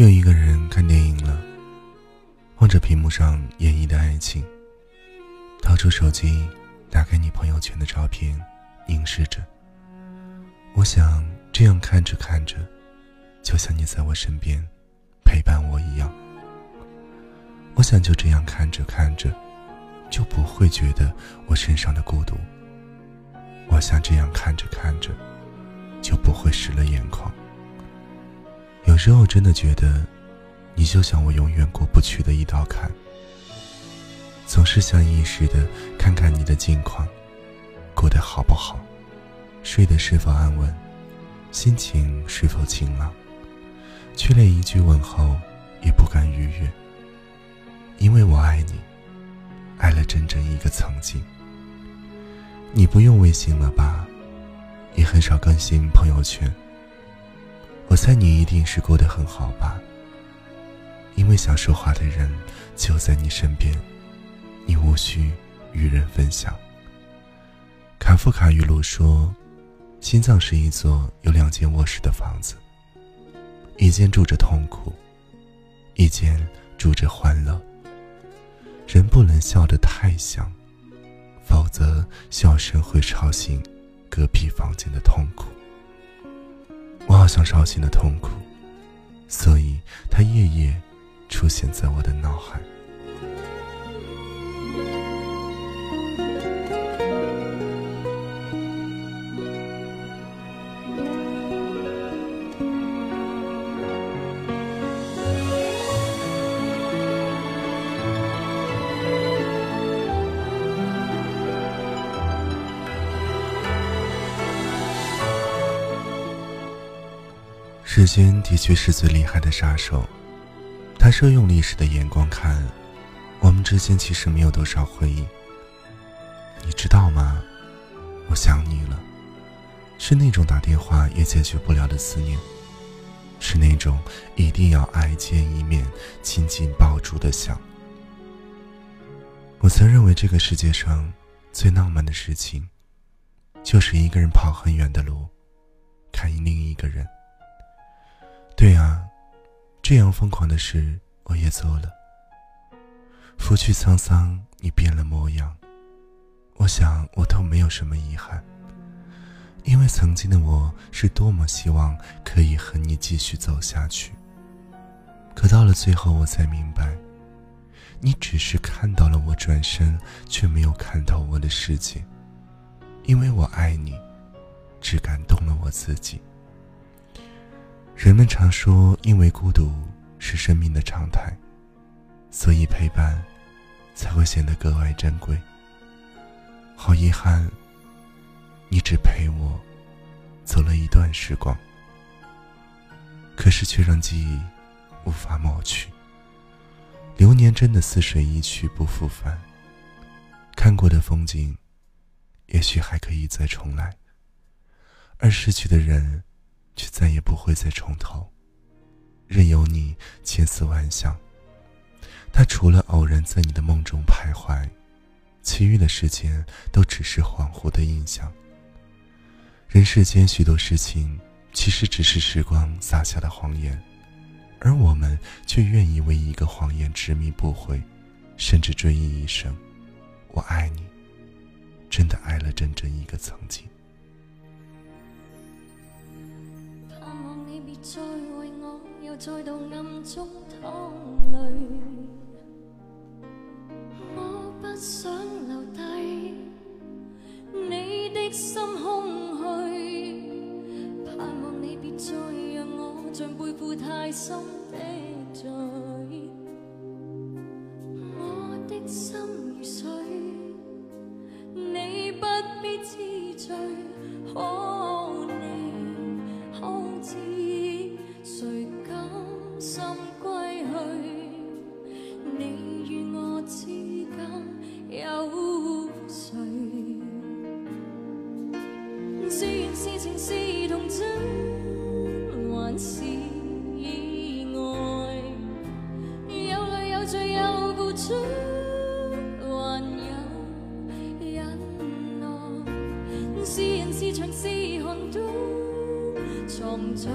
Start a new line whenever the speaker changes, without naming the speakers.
又一个人看电影了，望着屏幕上演绎的爱情，掏出手机，打开你朋友圈的照片，凝视着。我想这样看着看着，就像你在我身边陪伴我一样。我想就这样看着看着，就不会觉得我身上的孤独。我想这样看着看着，就不会湿了眼眶。有时候真的觉得，你就像我永远过不去的一道坎。总是下意识的看看你的近况，过得好不好，睡得是否安稳，心情是否晴朗，却连一句问候也不敢逾越。因为我爱你，爱了整整一个曾经。你不用微信了吧？也很少更新朋友圈。我猜你一定是过得很好吧？因为想说话的人就在你身边，你无需与人分享。卡夫卡语录说：“心脏是一座有两间卧室的房子，一间住着痛苦，一间住着欢乐。人不能笑得太响，否则笑声会吵醒隔壁房间的痛苦。”我好像伤心的痛苦，所以他夜夜出现在我的脑海。时间的确是最厉害的杀手，他是用历史的眼光看，我们之间其实没有多少回忆。你知道吗？我想你了，是那种打电话也解决不了的思念，是那种一定要爱见一面、紧紧抱住的想。我曾认为这个世界上最浪漫的事情，就是一个人跑很远的路，看另一个人。对啊，这样疯狂的事我也做了。拂去沧桑，你变了模样，我想我都没有什么遗憾，因为曾经的我是多么希望可以和你继续走下去。可到了最后，我才明白，你只是看到了我转身，却没有看到我的世界，因为我爱你，只感动了我自己。人们常说，因为孤独是生命的常态，所以陪伴才会显得格外珍贵。好遗憾，你只陪我走了一段时光，可是却让记忆无法抹去。流年真的似水一去不复返，看过的风景，也许还可以再重来，而失去的人。却再也不会再重头，任由你千思万想。他除了偶然在你的梦中徘徊，其余的时间都只是恍惚的印象。人世间许多事情，其实只是时光撒下的谎言，而我们却愿意为一个谎言执迷不悔，甚至追忆一生。我爱你，真的爱了整整一个曾经。
别再为我又再度暗中淌泪，我不想留低你的心空虚，盼望你别再让我像背负太深的罪，藏在